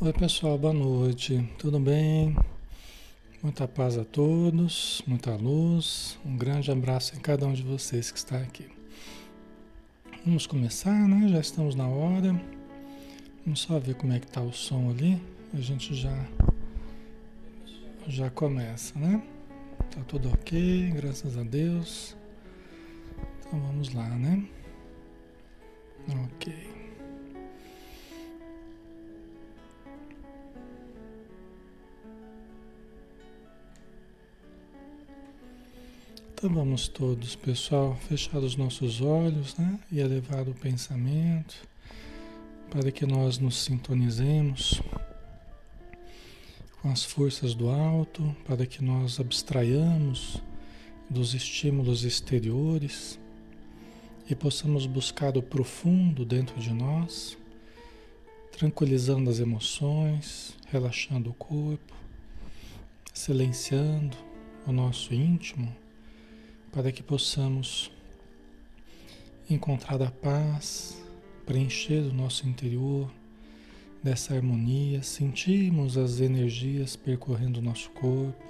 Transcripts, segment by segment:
Oi pessoal, boa noite, tudo bem? Muita paz a todos, muita luz, um grande abraço em cada um de vocês que está aqui. Vamos começar, né? Já estamos na hora. Vamos só ver como é que está o som ali. A gente já já começa, né? Tá tudo ok, graças a Deus. Então vamos lá, né? Ok. Então vamos todos, pessoal, fechar os nossos olhos né? e elevar o pensamento para que nós nos sintonizemos com as forças do alto, para que nós abstraiamos dos estímulos exteriores e possamos buscar o profundo dentro de nós, tranquilizando as emoções, relaxando o corpo, silenciando o nosso íntimo para que possamos encontrar a paz, preencher o nosso interior dessa harmonia, sentirmos as energias percorrendo o nosso corpo,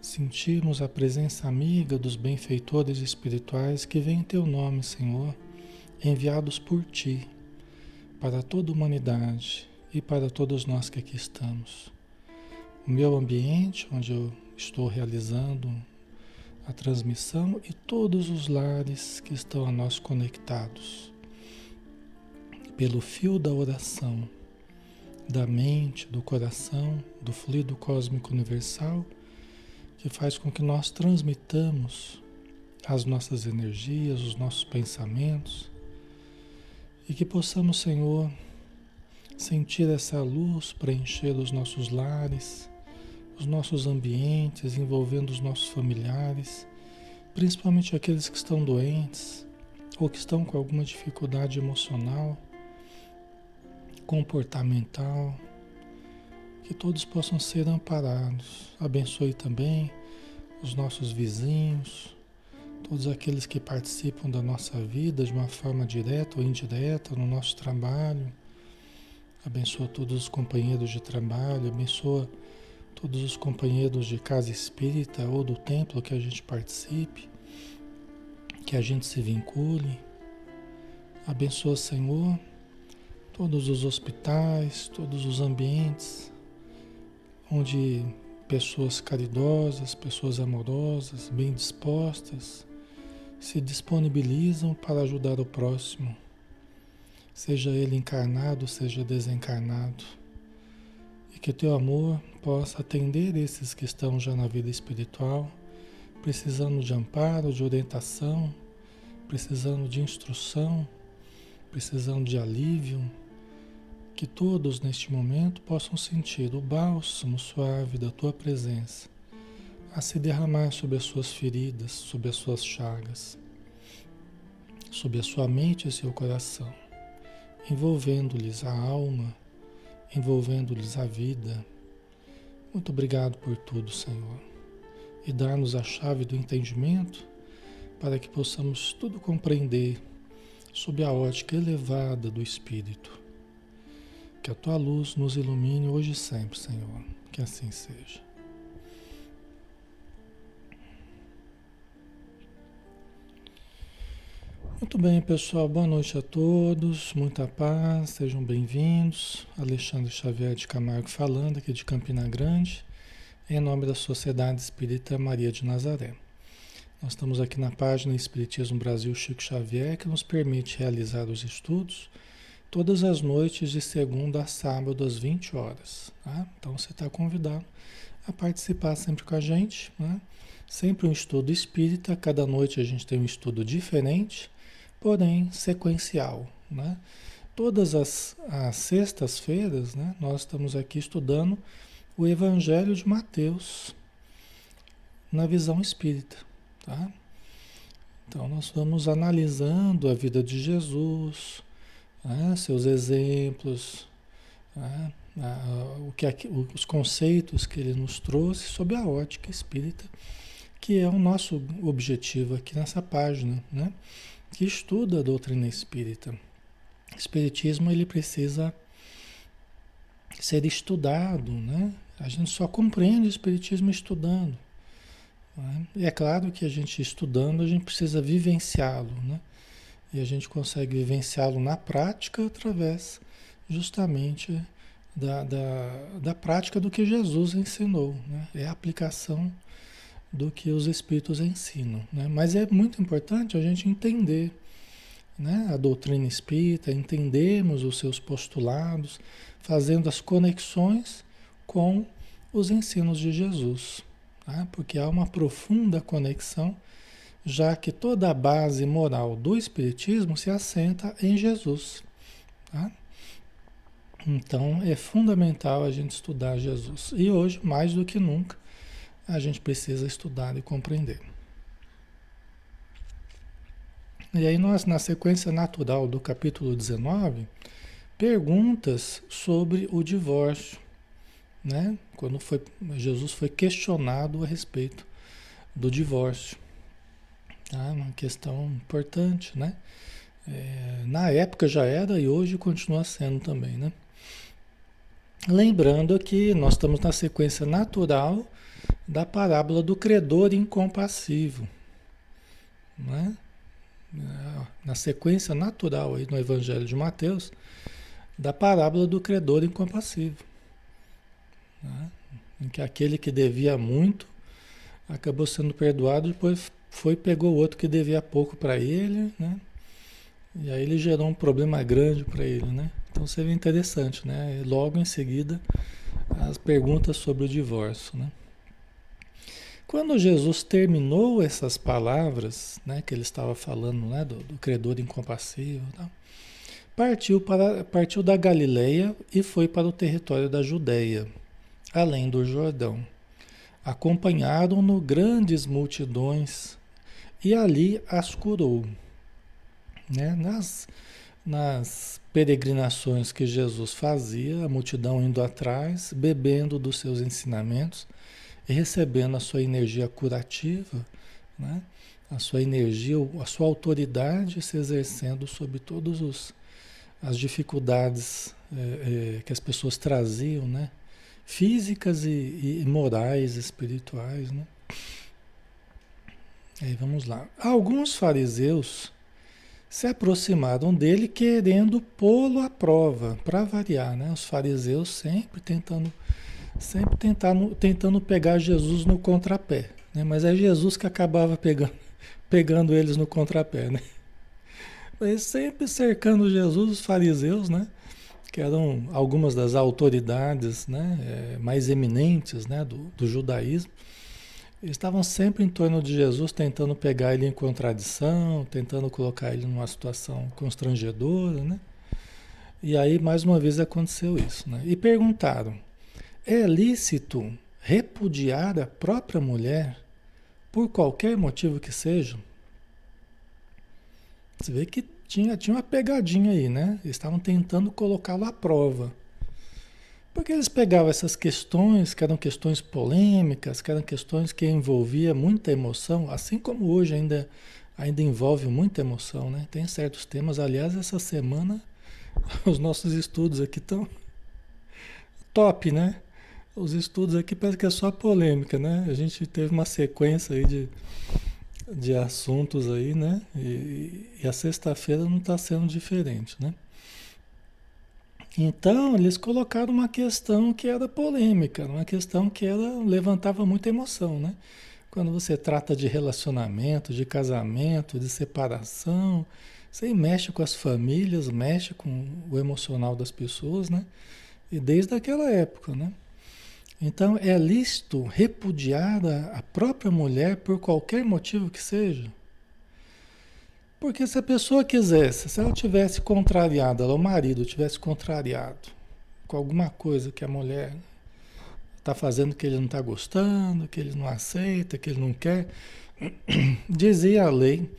sentirmos a presença amiga dos benfeitores espirituais que vêm em teu nome, Senhor, enviados por ti para toda a humanidade e para todos nós que aqui estamos. O meu ambiente, onde eu estou realizando a transmissão e todos os lares que estão a nós conectados pelo fio da oração, da mente, do coração, do fluido cósmico universal, que faz com que nós transmitamos as nossas energias, os nossos pensamentos e que possamos, Senhor, sentir essa luz preencher os nossos lares os nossos ambientes, envolvendo os nossos familiares, principalmente aqueles que estão doentes ou que estão com alguma dificuldade emocional, comportamental, que todos possam ser amparados. Abençoe também os nossos vizinhos, todos aqueles que participam da nossa vida de uma forma direta ou indireta no nosso trabalho. Abençoa todos os companheiros de trabalho, abençoa todos os companheiros de casa espírita ou do templo que a gente participe, que a gente se vincule. Abençoa, Senhor, todos os hospitais, todos os ambientes onde pessoas caridosas, pessoas amorosas, bem dispostas, se disponibilizam para ajudar o próximo, seja ele encarnado, seja desencarnado. E que teu amor possa atender esses que estão já na vida espiritual, precisando de amparo, de orientação, precisando de instrução, precisando de alívio, que todos neste momento possam sentir o bálsamo suave da tua presença a se derramar sobre as suas feridas, sobre as suas chagas, sobre a sua mente e seu coração, envolvendo-lhes a alma, envolvendo-lhes a vida muito obrigado por tudo, Senhor. E dar-nos a chave do entendimento para que possamos tudo compreender sob a ótica elevada do Espírito. Que a tua luz nos ilumine hoje e sempre, Senhor. Que assim seja. Muito bem, pessoal. Boa noite a todos. Muita paz. Sejam bem-vindos. Alexandre Xavier de Camargo falando aqui de Campina Grande, em nome da Sociedade Espírita Maria de Nazaré. Nós estamos aqui na página Espiritismo Brasil Chico Xavier, que nos permite realizar os estudos todas as noites de segunda a sábado às 20 horas. Tá? Então você está convidado a participar sempre com a gente. Né? Sempre um estudo espírita, cada noite a gente tem um estudo diferente porém sequencial. Né? Todas as, as sextas-feiras, né, nós estamos aqui estudando o Evangelho de Mateus na visão espírita. Tá? Então, nós vamos analisando a vida de Jesus, né, seus exemplos, né, o que, os conceitos que ele nos trouxe sob a ótica espírita, que é o nosso objetivo aqui nessa página. Né? que estuda a doutrina espírita. O espiritismo ele precisa ser estudado, né? A gente só compreende o Espiritismo estudando. Né? E é claro que a gente estudando, a gente precisa vivenciá-lo, né? E a gente consegue vivenciá-lo na prática através justamente da, da, da prática do que Jesus ensinou. Né? É a aplicação do que os Espíritos ensinam. Né? Mas é muito importante a gente entender né? a doutrina espírita, entendermos os seus postulados, fazendo as conexões com os ensinos de Jesus. Tá? Porque há uma profunda conexão já que toda a base moral do Espiritismo se assenta em Jesus. Tá? Então é fundamental a gente estudar Jesus. E hoje, mais do que nunca, a gente precisa estudar e compreender. E aí nós, na sequência natural do capítulo 19, perguntas sobre o divórcio, né? Quando foi, Jesus foi questionado a respeito do divórcio. Tá? Uma questão importante, né? É, na época já era e hoje continua sendo também, né? Lembrando que nós estamos na sequência natural da parábola do credor incompassivo, né? Na sequência natural aí no Evangelho de Mateus da parábola do credor incompassivo, né? em que aquele que devia muito acabou sendo perdoado depois foi pegou o outro que devia pouco para ele, né? E aí ele gerou um problema grande para ele, né? Então seria interessante, né? Logo em seguida as perguntas sobre o divórcio, né? Quando Jesus terminou essas palavras, né, que ele estava falando, né, do, do credor incompassível, tá? partiu para partiu da Galileia e foi para o território da Judéia, além do Jordão. Acompanharam-no grandes multidões e ali as curou. Né? Nas, nas peregrinações que Jesus fazia, a multidão indo atrás, bebendo dos seus ensinamentos e recebendo a sua energia curativa, né? a sua energia, a sua autoridade se exercendo sobre todas as dificuldades é, é, que as pessoas traziam, né? físicas e, e morais, espirituais. Né? Aí vamos lá. Alguns fariseus se aproximaram dele querendo pô-lo à prova, para variar, né? Os fariseus sempre tentando sempre tentando, tentando pegar Jesus no contrapé, né? Mas é Jesus que acabava pegando, pegando eles no contrapé, né? Mas sempre cercando Jesus, os fariseus, né? Que eram algumas das autoridades né? É, mais eminentes né? do, do judaísmo estavam sempre em torno de Jesus, tentando pegar ele em contradição, tentando colocar ele numa situação constrangedora, né? E aí, mais uma vez, aconteceu isso, né? E perguntaram, é lícito repudiar a própria mulher por qualquer motivo que seja? Você vê que tinha, tinha uma pegadinha aí, né? Eles estavam tentando colocá-lo à prova. Porque eles pegavam essas questões, que eram questões polêmicas, que eram questões que envolviam muita emoção, assim como hoje ainda, ainda envolve muita emoção, né? Tem certos temas, aliás, essa semana os nossos estudos aqui estão top, né? Os estudos aqui parece que é só polêmica, né? A gente teve uma sequência aí de, de assuntos aí, né? E, e a sexta-feira não está sendo diferente, né? Então, eles colocaram uma questão que era polêmica, uma questão que era, levantava muita emoção, né? Quando você trata de relacionamento, de casamento, de separação, você mexe com as famílias, mexe com o emocional das pessoas, né? E desde aquela época, né? Então, é lícito repudiar a própria mulher por qualquer motivo que seja. Porque se a pessoa quisesse, se ela tivesse contrariado, ela, o marido tivesse contrariado com alguma coisa que a mulher está fazendo que ele não está gostando, que ele não aceita, que ele não quer, dizia a lei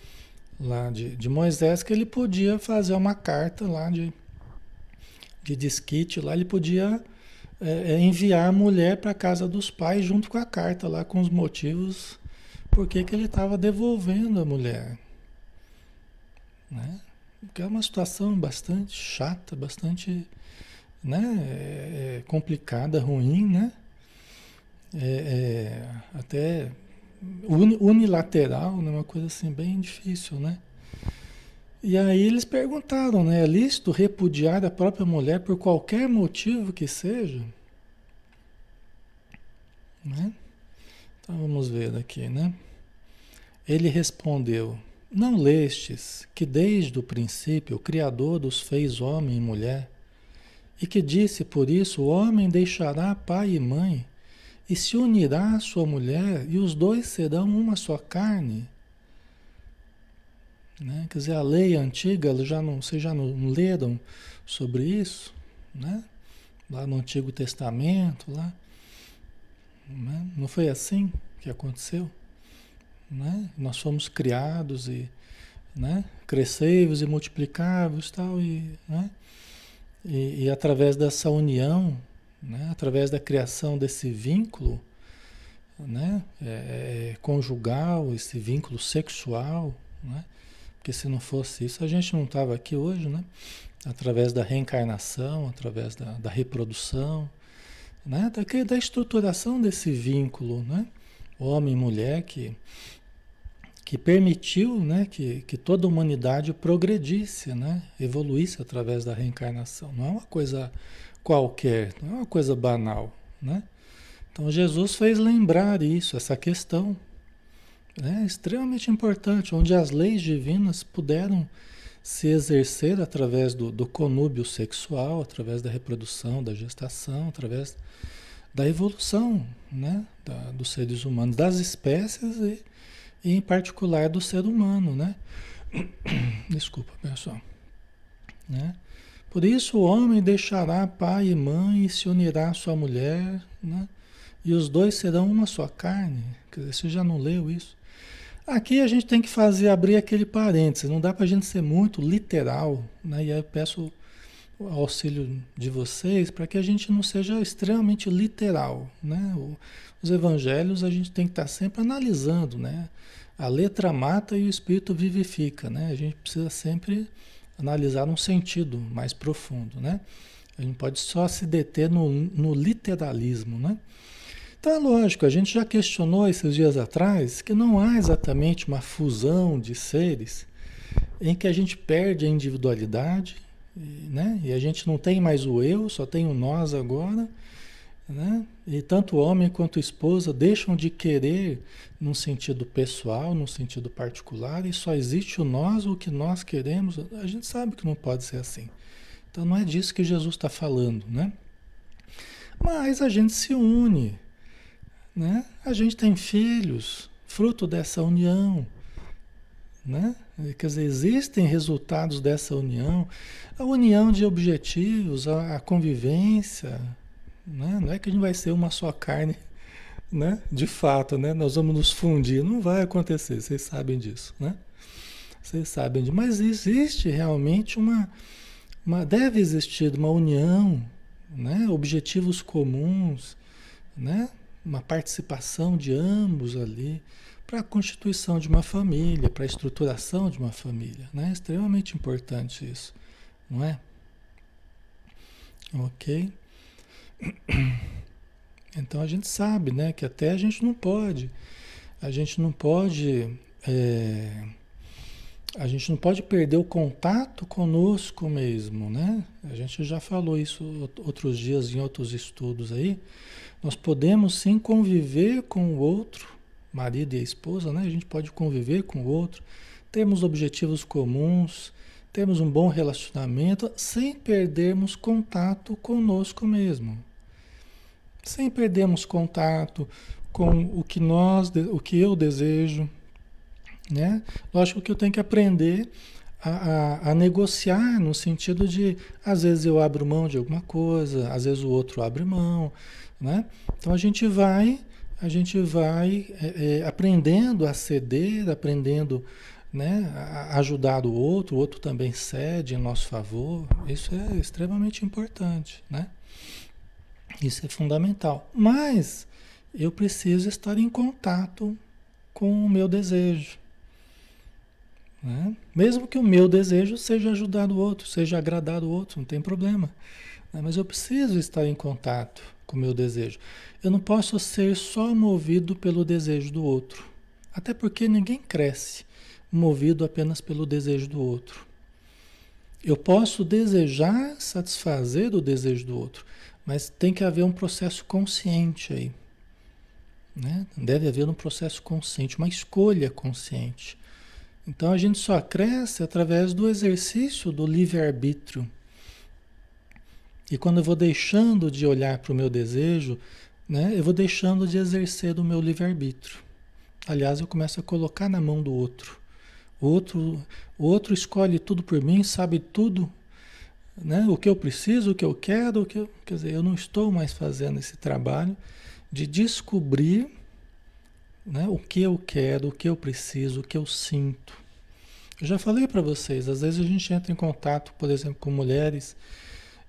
lá de, de Moisés que ele podia fazer uma carta lá de, de desquite, lá ele podia é, é enviar a mulher para a casa dos pais junto com a carta lá com os motivos por que ele estava devolvendo a mulher. Né? Que é uma situação bastante chata, bastante né? É, é complicada, ruim, né? É, é até unilateral, né? uma coisa assim bem difícil, né? E aí eles perguntaram, né? É lícito repudiar a própria mulher por qualquer motivo que seja? Né? Então vamos ver aqui, né? Ele respondeu: Não lestes que desde o princípio o Criador dos fez homem e mulher, e que disse por isso: o homem deixará pai e mãe, e se unirá à sua mulher, e os dois serão uma só carne. Né? Quer dizer, a lei antiga, já não, vocês já não leram sobre isso? Né? Lá no Antigo Testamento, lá. Né? Não foi assim que aconteceu? Né? Nós fomos criados e né? crescei-vos e multiplicai-vos tal, e, né? e, e através dessa união, né? através da criação desse vínculo né? É, é, conjugal, esse vínculo sexual, né? Porque se não fosse isso, a gente não estava aqui hoje, né? Através da reencarnação, através da, da reprodução, né? Da, da estruturação desse vínculo, né? Homem e mulher que, que permitiu né? que, que toda a humanidade progredisse, né? Evoluísse através da reencarnação. Não é uma coisa qualquer, não é uma coisa banal, né? Então Jesus fez lembrar isso, essa questão, né, extremamente importante, onde as leis divinas puderam se exercer através do, do conúbio sexual, através da reprodução, da gestação, através da evolução né, da, dos seres humanos, das espécies e, e, em particular, do ser humano. Né? Desculpa, pessoal. Né? Por isso o homem deixará pai e mãe e se unirá à sua mulher, né? e os dois serão uma só carne. Você já não leu isso? Aqui a gente tem que fazer, abrir aquele parênteses, não dá para a gente ser muito literal, né? E aí eu peço o auxílio de vocês para que a gente não seja extremamente literal, né? O, os evangelhos a gente tem que estar tá sempre analisando, né? A letra mata e o espírito vivifica, né? A gente precisa sempre analisar um sentido mais profundo, né? A gente pode só se deter no, no literalismo, né? É lógico, a gente já questionou esses dias atrás que não há exatamente uma fusão de seres em que a gente perde a individualidade, né? E a gente não tem mais o eu, só tem o nós agora, né? E tanto o homem quanto a esposa deixam de querer num sentido pessoal, num sentido particular, e só existe o nós, o que nós queremos. A gente sabe que não pode ser assim. Então não é disso que Jesus está falando, né? Mas a gente se une, né? A gente tem filhos, fruto dessa união. Né? Quer dizer, existem resultados dessa união, a união de objetivos, a, a convivência, né? não é que a gente vai ser uma só carne, né? de fato, né? nós vamos nos fundir, não vai acontecer, vocês sabem disso, né? Vocês sabem disso, mas existe realmente uma, uma deve existir uma união, né? objetivos comuns, né? uma participação de ambos ali para a constituição de uma família, para a estruturação de uma família. Né? É extremamente importante isso, não é? Ok? Então a gente sabe né, que até a gente não pode, a gente não pode. É, a gente não pode perder o contato conosco mesmo, né? A gente já falou isso outros dias em outros estudos aí, nós podemos sim conviver com o outro, marido e a esposa, né? A gente pode conviver com o outro, temos objetivos comuns, temos um bom relacionamento sem perdermos contato conosco mesmo. Sem perdermos contato com o que nós, o que eu desejo, né? Lógico que eu tenho que aprender a, a, a, negociar no sentido de, às vezes eu abro mão de alguma coisa, às vezes o outro abre mão, né? Então a gente vai, a gente vai é, é, aprendendo a ceder, aprendendo né, a ajudar o outro, o outro também cede em nosso favor. Isso é extremamente importante, né? Isso é fundamental. Mas eu preciso estar em contato com o meu desejo. Né? Mesmo que o meu desejo seja ajudar o outro, seja agradar o outro, não tem problema. Né? Mas eu preciso estar em contato com o meu desejo. Eu não posso ser só movido pelo desejo do outro. Até porque ninguém cresce movido apenas pelo desejo do outro. Eu posso desejar satisfazer o desejo do outro, mas tem que haver um processo consciente aí. Né? Deve haver um processo consciente, uma escolha consciente. Então a gente só cresce através do exercício do livre-arbítrio. E quando eu vou deixando de olhar para o meu desejo, né, eu vou deixando de exercer o meu livre-arbítrio. Aliás, eu começo a colocar na mão do outro. O outro, o outro escolhe tudo por mim, sabe tudo, né? o que eu preciso, o que eu quero, o que eu, quer dizer, eu não estou mais fazendo esse trabalho de descobrir né, o que eu quero, o que eu preciso, o que eu sinto. Eu já falei para vocês, às vezes a gente entra em contato, por exemplo, com mulheres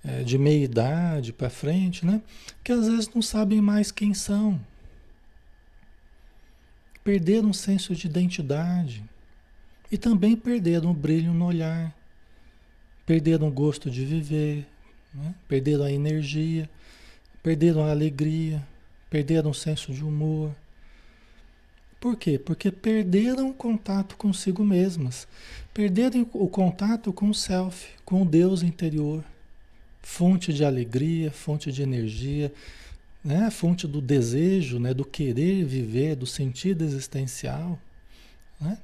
é, de meia idade para frente, né, que às vezes não sabem mais quem são. Perderam um senso de identidade. E também perderam o brilho no olhar. Perderam o gosto de viver, né? perderam a energia, perderam a alegria, perderam o senso de humor. Por quê? Porque perderam o contato consigo mesmas, perderam o contato com o self, com o Deus interior, fonte de alegria, fonte de energia, né? fonte do desejo, né? do querer viver, do sentido existencial. Né?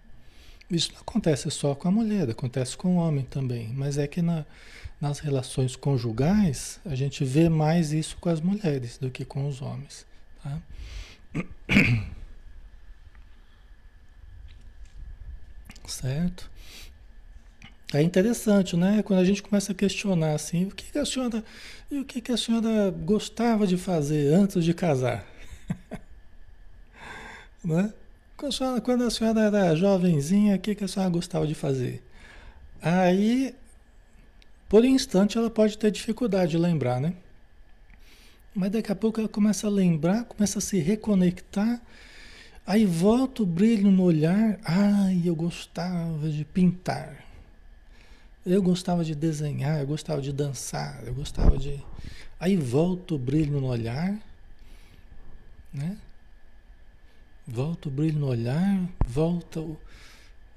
Isso não acontece só com a mulher, acontece com o homem também, mas é que na, nas relações conjugais a gente vê mais isso com as mulheres do que com os homens. Tá? Certo? É interessante, né? Quando a gente começa a questionar assim, o que, que a senhora e o que, que a senhora gostava de fazer antes de casar? né? Quando a, senhora, era jovenzinha, o que, que a senhora gostava de fazer? Aí, por um instante, ela pode ter dificuldade de lembrar, né? Mas daqui a pouco ela começa a lembrar, começa a se reconectar, aí volta o brilho no olhar. Ai, eu gostava de pintar. Eu gostava de desenhar, eu gostava de dançar, eu gostava de. Aí volta o brilho no olhar, né? Volta o brilho no olhar, volta o,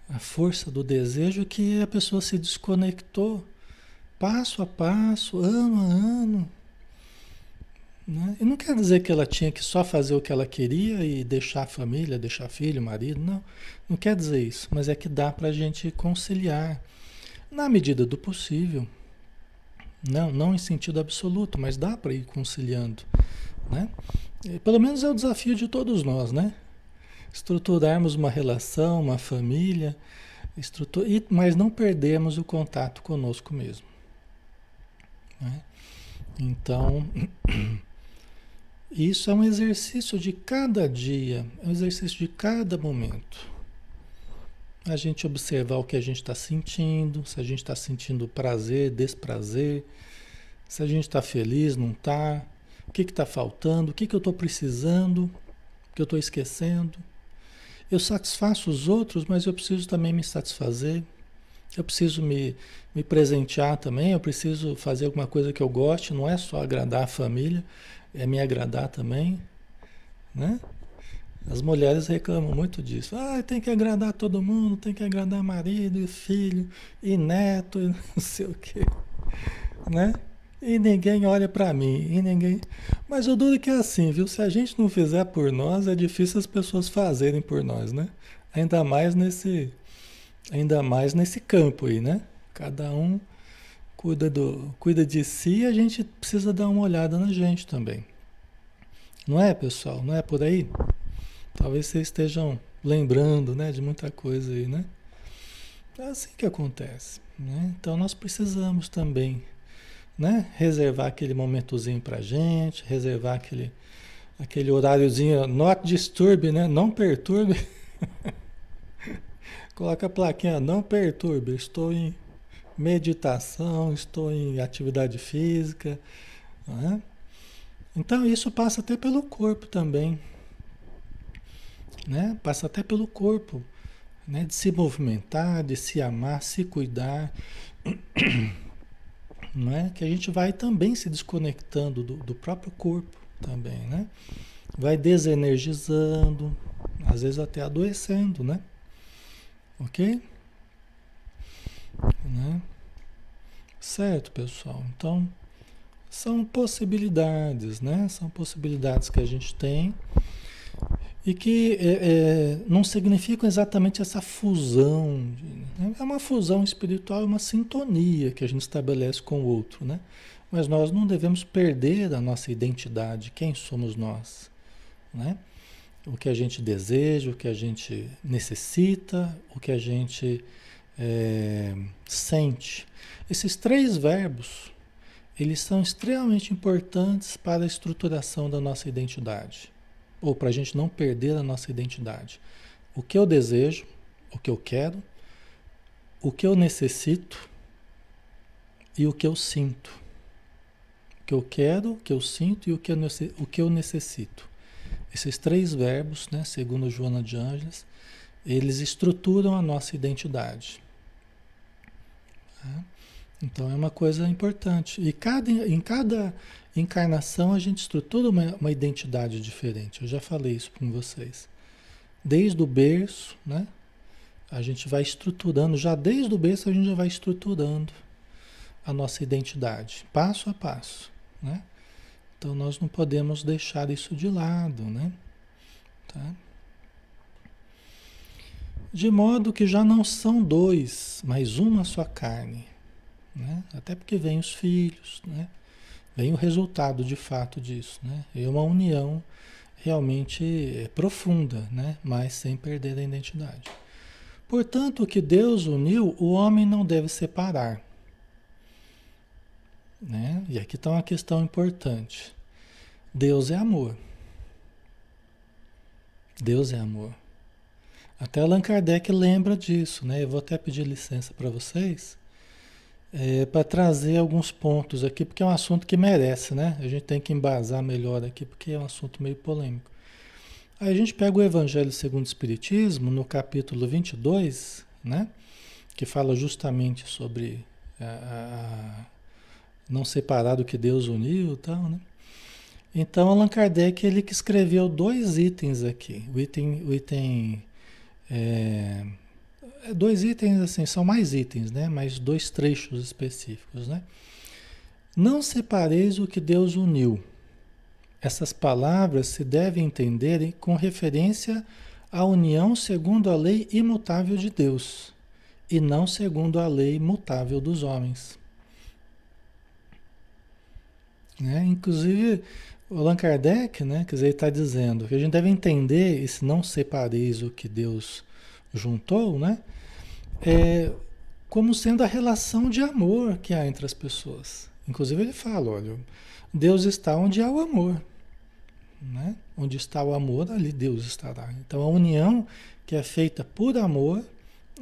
a força do desejo que a pessoa se desconectou passo a passo, ano a ano, né? E não quer dizer que ela tinha que só fazer o que ela queria e deixar a família, deixar filho, marido, não. Não quer dizer isso, mas é que dá para a gente conciliar na medida do possível. Não, não em sentido absoluto, mas dá para ir conciliando, né? Pelo menos é o desafio de todos nós, né? Estruturarmos uma relação, uma família, estrutur... mas não perdermos o contato conosco mesmo. Né? Então, Isso é um exercício de cada dia, é um exercício de cada momento. A gente observar o que a gente está sentindo, se a gente está sentindo prazer, desprazer, se a gente está feliz, não está, o que está faltando, o que, que eu estou precisando, o que eu estou esquecendo. Eu satisfaço os outros, mas eu preciso também me satisfazer. Eu preciso me, me presentear também, eu preciso fazer alguma coisa que eu goste, não é só agradar a família, é me agradar também, né? As mulheres reclamam muito disso. Ah, tem que agradar todo mundo, tem que agradar marido e filho e neto e não sei o quê, né? E ninguém olha para mim, e ninguém. Mas o duro é que é assim, viu? Se a gente não fizer por nós, é difícil as pessoas fazerem por nós, né? Ainda mais nesse ainda mais nesse campo aí, né? Cada um cuida, do, cuida de si, a gente precisa dar uma olhada na gente também. Não é, pessoal? Não é por aí? Talvez vocês estejam lembrando né, de muita coisa aí, né? É assim que acontece. Né? Então nós precisamos também né, reservar aquele momentozinho pra gente, reservar aquele, aquele horáriozinho, not disturb, né? Não perturbe. Coloca a plaquinha, não perturbe, estou em meditação, estou em atividade física. É? Então isso passa até pelo corpo também. Né? Passa até pelo corpo. Né? De se movimentar, de se amar, se cuidar. é? Que a gente vai também se desconectando do, do próprio corpo também, né? Vai desenergizando, às vezes até adoecendo, né? Ok? Né? Certo, pessoal. Então, são possibilidades, né? São possibilidades que a gente tem e que é, é, não significam exatamente essa fusão. Né? É uma fusão espiritual, é uma sintonia que a gente estabelece com o outro, né? Mas nós não devemos perder a nossa identidade, quem somos nós, né? O que a gente deseja, o que a gente necessita, o que a gente é, sente. Esses três verbos, eles são extremamente importantes para a estruturação da nossa identidade ou para a gente não perder a nossa identidade. O que eu desejo, o que eu quero, o que eu necessito e o que eu sinto. O que eu quero, o que eu sinto e o que eu, o que eu necessito. Esses três verbos, né, segundo Joana de Ângeles, eles estruturam a nossa identidade. Tá? Então é uma coisa importante. E cada, em cada encarnação a gente estrutura uma, uma identidade diferente. Eu já falei isso com vocês. Desde o berço, né? A gente vai estruturando, já desde o berço a gente já vai estruturando a nossa identidade, passo a passo, né? Então nós não podemos deixar isso de lado, né? Tá? De modo que já não são dois, mas uma só carne, né? Até porque vem os filhos, né? Vem o resultado de fato disso, né? É uma união realmente profunda, né? Mas sem perder a identidade. Portanto, o que Deus uniu, o homem não deve separar. Né? E aqui está uma questão importante. Deus é amor. Deus é amor. Até Allan Kardec lembra disso, né? Eu vou até pedir licença para vocês é, para trazer alguns pontos aqui, porque é um assunto que merece, né? A gente tem que embasar melhor aqui, porque é um assunto meio polêmico. Aí a gente pega o Evangelho segundo o Espiritismo, no capítulo 22, né? Que fala justamente sobre a, a, não separar do que Deus uniu e tal, né? Então, Allan Kardec, ele que escreveu dois itens aqui. O item, o item é, dois itens assim, são mais itens, né? Mas dois trechos específicos, né? Não separeis o que Deus uniu. Essas palavras se devem entender com referência à união segundo a lei imutável de Deus e não segundo a lei mutável dos homens. Né? Inclusive, o Allan Kardec, né, quer dizer, está dizendo que a gente deve entender esse não separeis o que Deus juntou, né? É, como sendo a relação de amor que há entre as pessoas. Inclusive ele fala, olha, Deus está onde há o amor. Né? Onde está o amor, ali Deus estará. Então a união que é feita por amor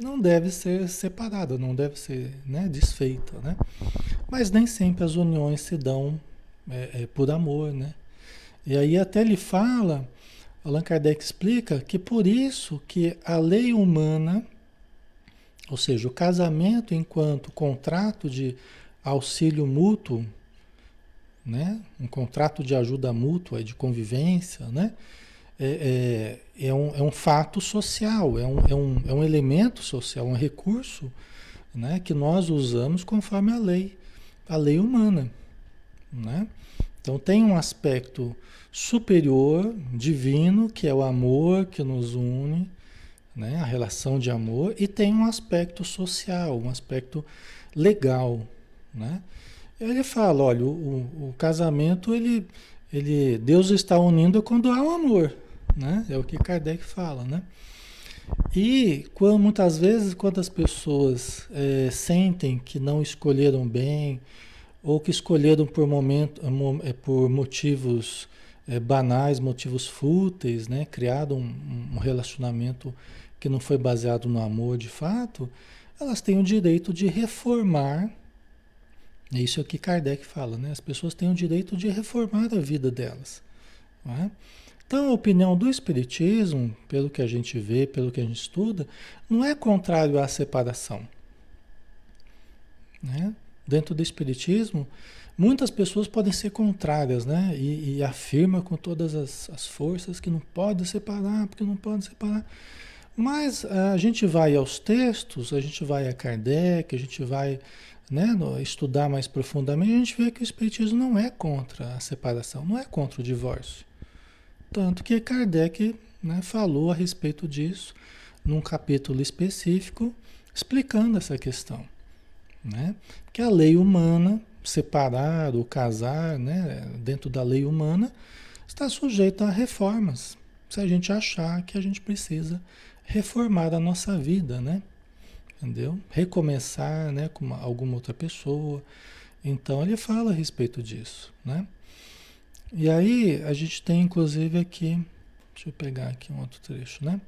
não deve ser separada, não deve ser né, desfeita. Né? Mas nem sempre as uniões se dão é, é, por amor. Né? E aí até ele fala Allan Kardec explica que por isso que a lei humana, ou seja, o casamento enquanto contrato de auxílio mútuo, né? um contrato de ajuda mútua, de convivência, né? é, é, é, um, é um fato social, é um, é, um, é um elemento social, um recurso né? que nós usamos conforme a lei, a lei humana. Né? Então tem um aspecto superior, divino, que é o amor que nos une, né? a relação de amor, e tem um aspecto social, um aspecto legal. Né? Ele fala, olha, o, o casamento, ele, ele, Deus está unindo quando há o um amor, né? é o que Kardec fala. Né? E quando, muitas vezes, quando as pessoas é, sentem que não escolheram bem, ou que escolheram por, momento, é, por motivos é, banais, motivos fúteis, né? criado um, um, relacionamento que não foi baseado no amor de fato, elas têm o direito de reformar. É isso que Kardec fala, né? As pessoas têm o direito de reformar a vida delas. É? Então, a opinião do Espiritismo, pelo que a gente vê, pelo que a gente estuda, não é contrário à separação. Né? Dentro do Espiritismo, muitas pessoas podem ser contrárias, né? E, e afirma com todas as, as, forças que não pode separar, porque não pode separar. Mas a gente vai aos textos, a gente vai a Kardec, a gente vai né, no, estudar mais profundamente, a gente vê que o Espiritismo não é contra a separação, não é contra o divórcio. Tanto que Kardec né, falou a respeito disso num capítulo específico, explicando essa questão. Né? Que a lei humana, separar ou casar né, dentro da lei humana, está sujeita a reformas. Se a gente achar que a gente precisa reformar a nossa vida, né? Entendeu? Recomeçar né, com uma, alguma outra pessoa. Então ele fala a respeito disso, né? E aí a gente tem inclusive aqui, deixa eu pegar aqui um outro trecho, né?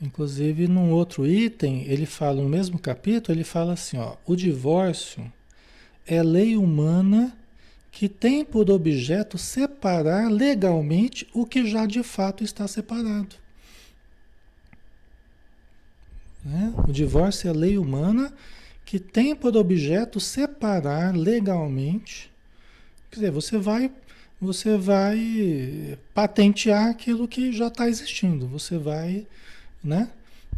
Inclusive, num outro item, ele fala, no mesmo capítulo, ele fala assim, ó, o divórcio é lei humana que tem por objeto separar legalmente o que já de fato está separado. Né? O divórcio é lei humana que tem por objeto separar legalmente. Quer dizer, você vai, você vai patentear aquilo que já está existindo. Você vai né?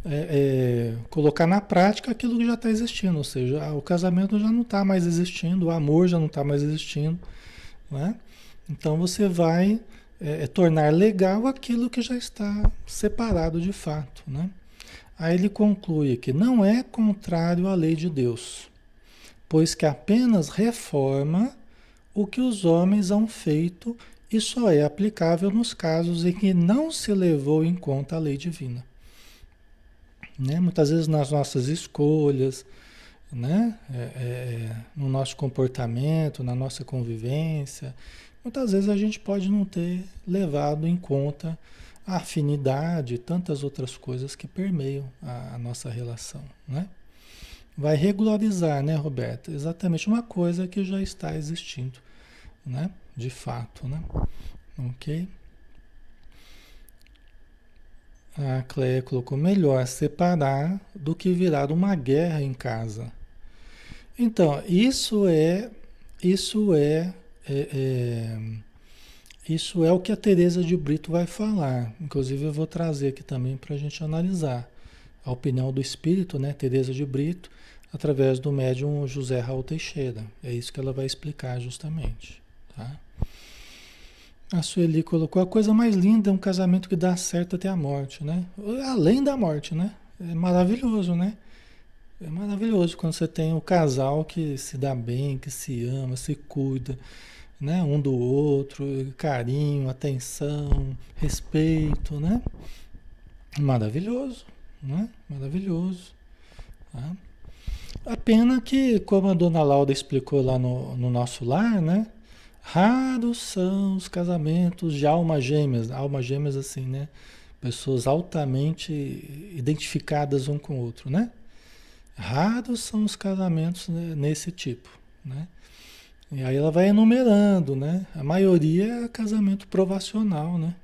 É, é, colocar na prática aquilo que já está existindo, ou seja, o casamento já não está mais existindo, o amor já não está mais existindo, né? Então você vai é, é, tornar legal aquilo que já está separado de fato, né? Aí ele conclui que não é contrário à lei de Deus, pois que apenas reforma o que os homens hão feito e só é aplicável nos casos em que não se levou em conta a lei divina. Né? Muitas vezes nas nossas escolhas, né? É, é, no nosso comportamento, na nossa convivência, muitas vezes a gente pode não ter levado em conta a afinidade e tantas outras coisas que permeiam a, a nossa relação. Né? Vai regularizar, né, Roberto? Exatamente uma coisa que já está existindo, né? De fato, né? Ok? A Cleia colocou melhor separar do que virar uma guerra em casa. Então, isso é, isso é, é, é isso é o que a Teresa de Brito vai falar. Inclusive eu vou trazer aqui também para a gente analisar a opinião do espírito, né, Teresa de Brito, através do médium José Raul Teixeira. É isso que ela vai explicar justamente, tá? A Sueli colocou a coisa mais linda é um casamento que dá certo até a morte, né? Além da morte, né? É maravilhoso, né? É maravilhoso quando você tem o um casal que se dá bem, que se ama, se cuida, né? Um do outro, carinho, atenção, respeito, né? Maravilhoso, né? Maravilhoso. Tá? A pena que, como a dona Laura explicou lá no, no nosso lar, né? Raros são os casamentos de almas gêmeas, almas gêmeas assim, né? Pessoas altamente identificadas um com o outro, né? Raros são os casamentos né, nesse tipo, né? E aí ela vai enumerando, né? A maioria é casamento provacional, né?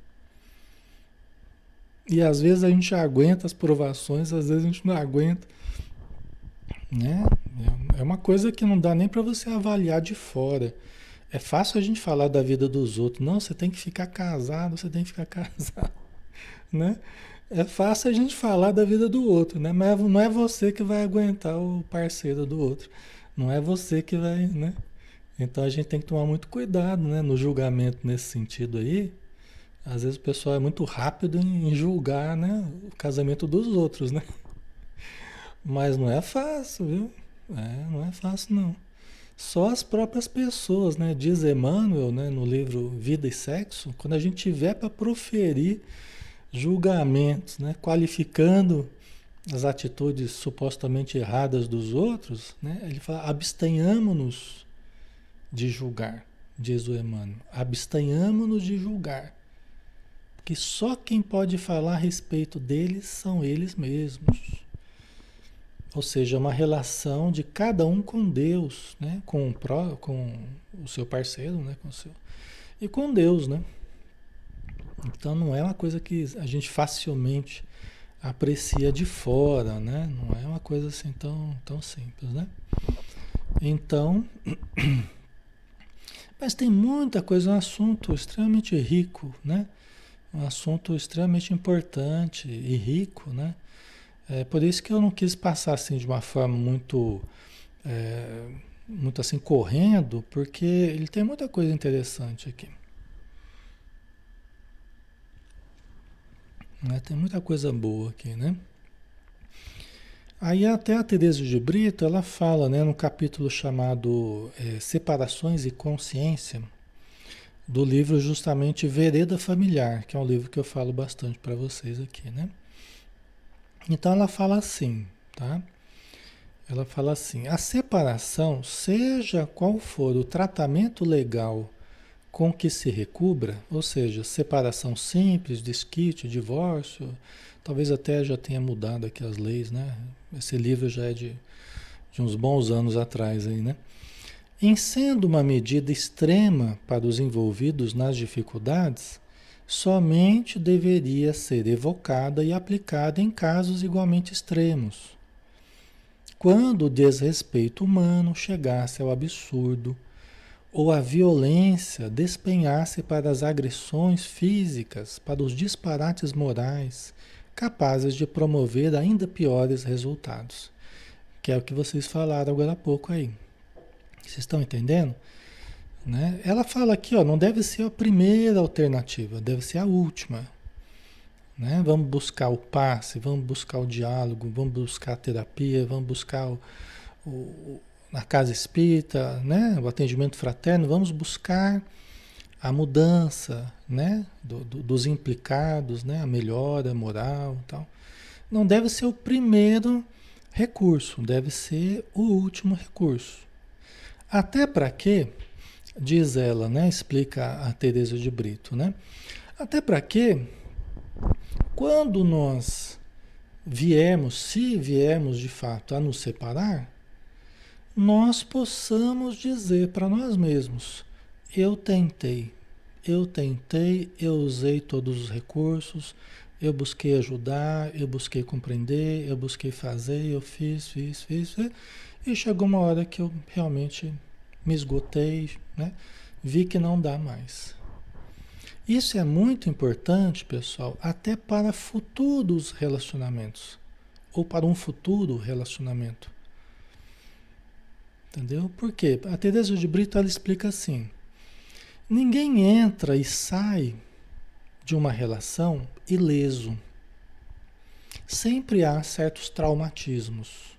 E às vezes a gente aguenta as provações, às vezes a gente não aguenta, né? É uma coisa que não dá nem para você avaliar de fora. É fácil a gente falar da vida dos outros. Não, você tem que ficar casado, você tem que ficar casado, né? É fácil a gente falar da vida do outro, né? Mas não é você que vai aguentar o parceiro do outro. Não é você que vai, né? Então a gente tem que tomar muito cuidado, né? No julgamento nesse sentido aí. Às vezes o pessoal é muito rápido em julgar, né? O casamento dos outros, né? Mas não é fácil, viu? É, não é fácil não. Só as próprias pessoas, né? Diz Emmanuel, né, no livro Vida e Sexo, quando a gente tiver para proferir julgamentos, né, qualificando as atitudes supostamente erradas dos outros, né, ele fala: abstenhamos-nos de julgar, diz o Emmanuel. Abstenhamos-nos de julgar. Porque só quem pode falar a respeito deles são eles mesmos. Ou seja, uma relação de cada um com Deus, né? com, o pró, com o seu parceiro, né? com o seu, e com Deus. Né? Então não é uma coisa que a gente facilmente aprecia de fora, né? não é uma coisa assim tão, tão simples. Né? Então, mas tem muita coisa, um assunto extremamente rico, né? Um assunto extremamente importante e rico, né? É por isso que eu não quis passar assim de uma forma muito, é, muito assim correndo, porque ele tem muita coisa interessante aqui. Né? Tem muita coisa boa aqui, né? Aí até a Teresa de Brito, ela fala, né, no capítulo chamado é, Separações e Consciência, do livro justamente Vereda Familiar, que é um livro que eu falo bastante para vocês aqui, né? Então ela fala assim, tá? Ela fala assim: a separação, seja qual for o tratamento legal com que se recubra, ou seja, separação simples, desquite, divórcio, talvez até já tenha mudado aqui as leis, né? Esse livro já é de, de uns bons anos atrás aí, né? Em sendo uma medida extrema para os envolvidos nas dificuldades, somente deveria ser evocada e aplicada em casos igualmente extremos. Quando o desrespeito humano chegasse ao absurdo ou a violência despenhasse para as agressões físicas, para os disparates morais, capazes de promover ainda piores resultados. Que é o que vocês falaram agora há pouco aí. Vocês estão entendendo? Né? Ela fala aqui, ó, não deve ser a primeira alternativa, deve ser a última. Né? Vamos buscar o passe, vamos buscar o diálogo, vamos buscar a terapia, vamos buscar o, o, na casa espírita, né? o atendimento fraterno, vamos buscar a mudança né? Do, do, dos implicados, né? a melhora moral tal. Não deve ser o primeiro recurso, deve ser o último recurso. Até para quê? Diz ela, né? Explica a Teresa de Brito, né? Até para que quando nós viemos, se viemos de fato a nos separar, nós possamos dizer para nós mesmos: eu tentei, eu tentei, eu usei todos os recursos, eu busquei ajudar, eu busquei compreender, eu busquei fazer, eu fiz, fiz, fiz, fiz e chegou uma hora que eu realmente me esgotei, né? vi que não dá mais. Isso é muito importante, pessoal, até para futuros relacionamentos ou para um futuro relacionamento. Entendeu? Por quê? A Teresa de Brito ela explica assim: ninguém entra e sai de uma relação ileso. Sempre há certos traumatismos.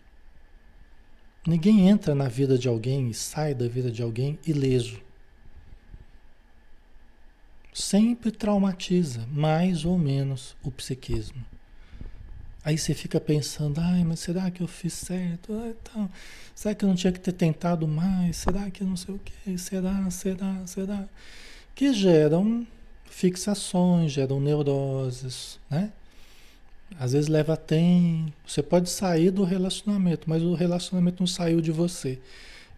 Ninguém entra na vida de alguém e sai da vida de alguém ileso. Sempre traumatiza, mais ou menos, o psiquismo. Aí você fica pensando, ai, mas será que eu fiz certo? Ah, então, será que eu não tinha que ter tentado mais? Será que não sei o quê? Será, será, será? Que geram fixações, geram neuroses, né? Às vezes leva tempo. Você pode sair do relacionamento, mas o relacionamento não saiu de você.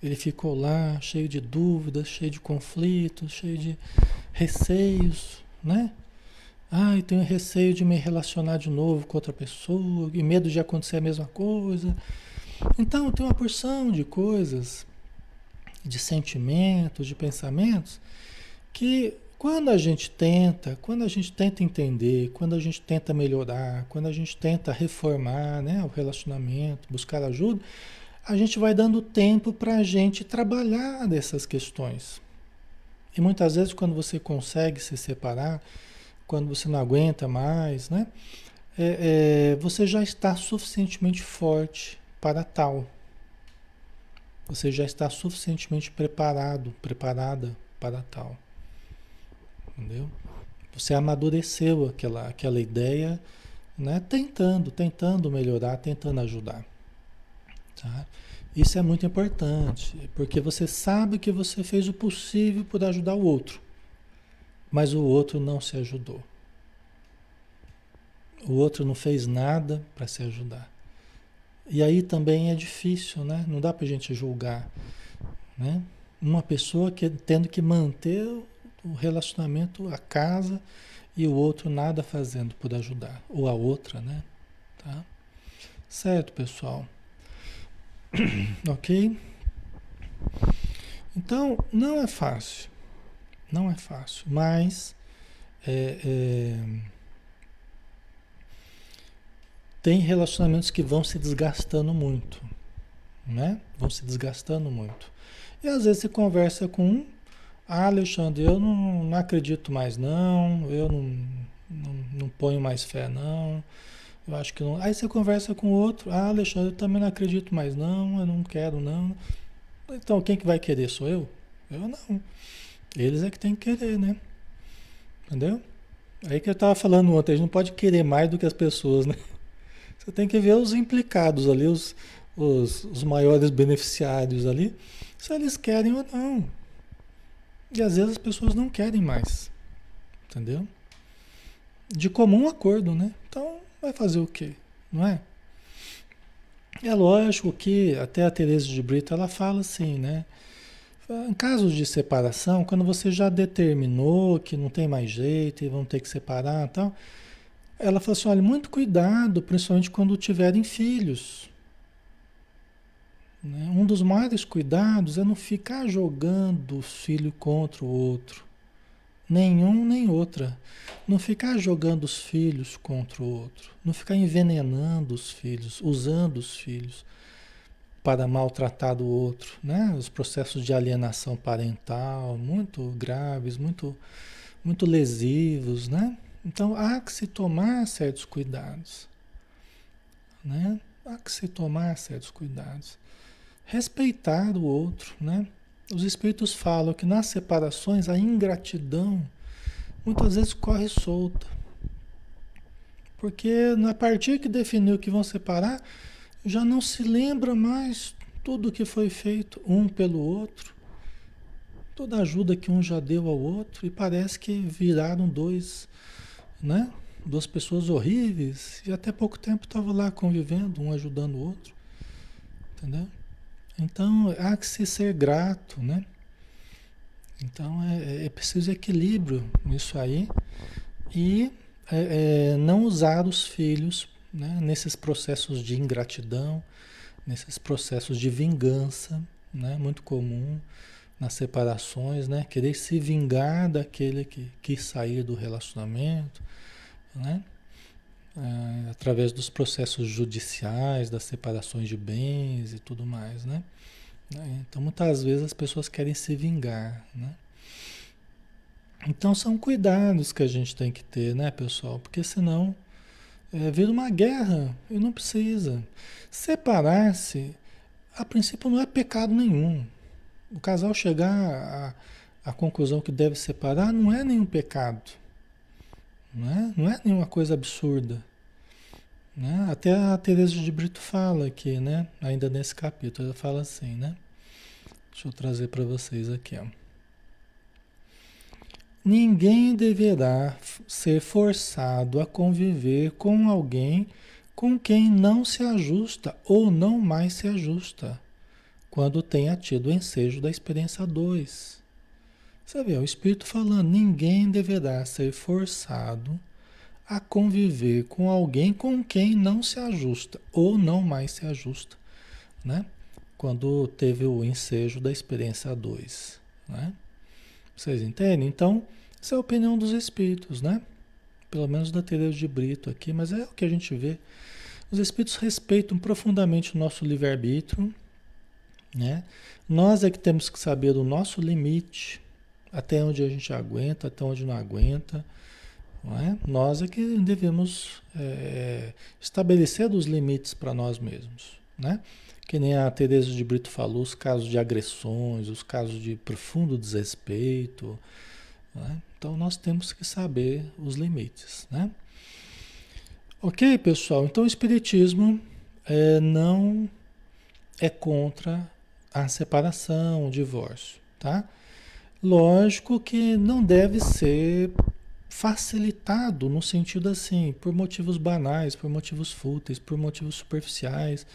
Ele ficou lá, cheio de dúvidas, cheio de conflitos, cheio de receios, né? Ah, eu tenho receio de me relacionar de novo com outra pessoa, e medo de acontecer a mesma coisa. Então, tem uma porção de coisas, de sentimentos, de pensamentos, que quando a gente tenta, quando a gente tenta entender, quando a gente tenta melhorar, quando a gente tenta reformar né, o relacionamento, buscar ajuda, a gente vai dando tempo para a gente trabalhar dessas questões. E muitas vezes quando você consegue se separar, quando você não aguenta mais, né? É, é, você já está suficientemente forte para tal. Você já está suficientemente preparado, preparada para tal. Entendeu? Você amadureceu aquela, aquela ideia, né? Tentando, tentando melhorar, tentando ajudar. Tá? Isso é muito importante, porque você sabe que você fez o possível por ajudar o outro, mas o outro não se ajudou. O outro não fez nada para se ajudar. E aí também é difícil, né? Não dá para a gente julgar, né? Uma pessoa que tendo que manter o relacionamento, a casa, e o outro nada fazendo por ajudar, ou a outra, né? Tá? Certo, pessoal? ok? Então, não é fácil. Não é fácil, mas é, é, tem relacionamentos que vão se desgastando muito, né? Vão se desgastando muito. E às vezes você conversa com um, ah, Alexandre, eu não, não acredito mais não, eu não, não, não ponho mais fé não, eu acho que não. Aí você conversa com outro, ah, Alexandre, eu também não acredito mais não, eu não quero não. Então quem que vai querer? Sou eu? Eu não. Eles é que tem que querer, né? Entendeu? Aí que eu estava falando ontem, a gente não pode querer mais do que as pessoas, né? Você tem que ver os implicados ali, os, os, os maiores beneficiários ali, se eles querem ou não. E às vezes as pessoas não querem mais. Entendeu? De comum acordo, né? Então vai fazer o quê? Não é? É lógico que até a Teresa de Brito ela fala assim, né? Em casos de separação, quando você já determinou que não tem mais jeito e vão ter que separar e tal, ela falou assim: olha, muito cuidado, principalmente quando tiverem filhos. Né? Um dos maiores cuidados é não ficar jogando o filho contra o outro. Nenhum nem outra. Não ficar jogando os filhos contra o outro. Não ficar envenenando os filhos, usando os filhos para maltratar o outro. Né? Os processos de alienação parental, muito graves, muito, muito lesivos, né? Então há que se tomar certos cuidados. Né? Há que se tomar certos cuidados. Respeitar o outro, né? Os espíritos falam que nas separações a ingratidão muitas vezes corre solta. Porque na partir que definiu que vão separar, já não se lembra mais tudo que foi feito um pelo outro, toda a ajuda que um já deu ao outro, e parece que viraram dois né? Duas pessoas horríveis e até pouco tempo estavam lá convivendo, um ajudando o outro. Entendeu? Então há que se ser grato, né? Então é, é, preciso equilíbrio nisso aí e é, é, não usar os filhos né, nesses processos de ingratidão, nesses processos de vingança, né, muito comum nas separações, né? Querer se vingar daquele que quis sair do relacionamento, né? É, através dos processos judiciais, das separações de bens e tudo mais, né? É, então, muitas vezes as pessoas querem se vingar, né? Então, são cuidados que a gente tem que ter, né, pessoal? Porque senão é, vira uma guerra e não precisa. Separar-se, a princípio, não é pecado nenhum o casal chegar à, à conclusão que deve separar não é nenhum pecado. Não é, não é nenhuma coisa absurda. Né? Até a Teresa de Brito fala aqui, né? ainda nesse capítulo, ela fala assim, né? Deixa eu trazer para vocês aqui. Ó. Ninguém deverá ser forçado a conviver com alguém com quem não se ajusta ou não mais se ajusta quando tenha tido o ensejo da experiência 2. Você vê, o Espírito falando, ninguém deverá ser forçado a conviver com alguém com quem não se ajusta ou não mais se ajusta, né? Quando teve o ensejo da experiência 2, né? Vocês entendem? Então, essa é a opinião dos espíritos, né? Pelo menos da Teresa de Brito aqui, mas é o que a gente vê. Os espíritos respeitam profundamente o nosso livre-arbítrio, né? Nós é que temos que saber o nosso limite, até onde a gente aguenta, até onde não aguenta. Não é? Nós é que devemos é, estabelecer os limites para nós mesmos. Né? Que nem a Teresa de Brito falou, os casos de agressões, os casos de profundo desrespeito. Né? Então nós temos que saber os limites. Né? Ok, pessoal? Então o Espiritismo é, não é contra a separação, o divórcio, tá? Lógico que não deve ser facilitado no sentido assim, por motivos banais, por motivos fúteis, por motivos superficiais.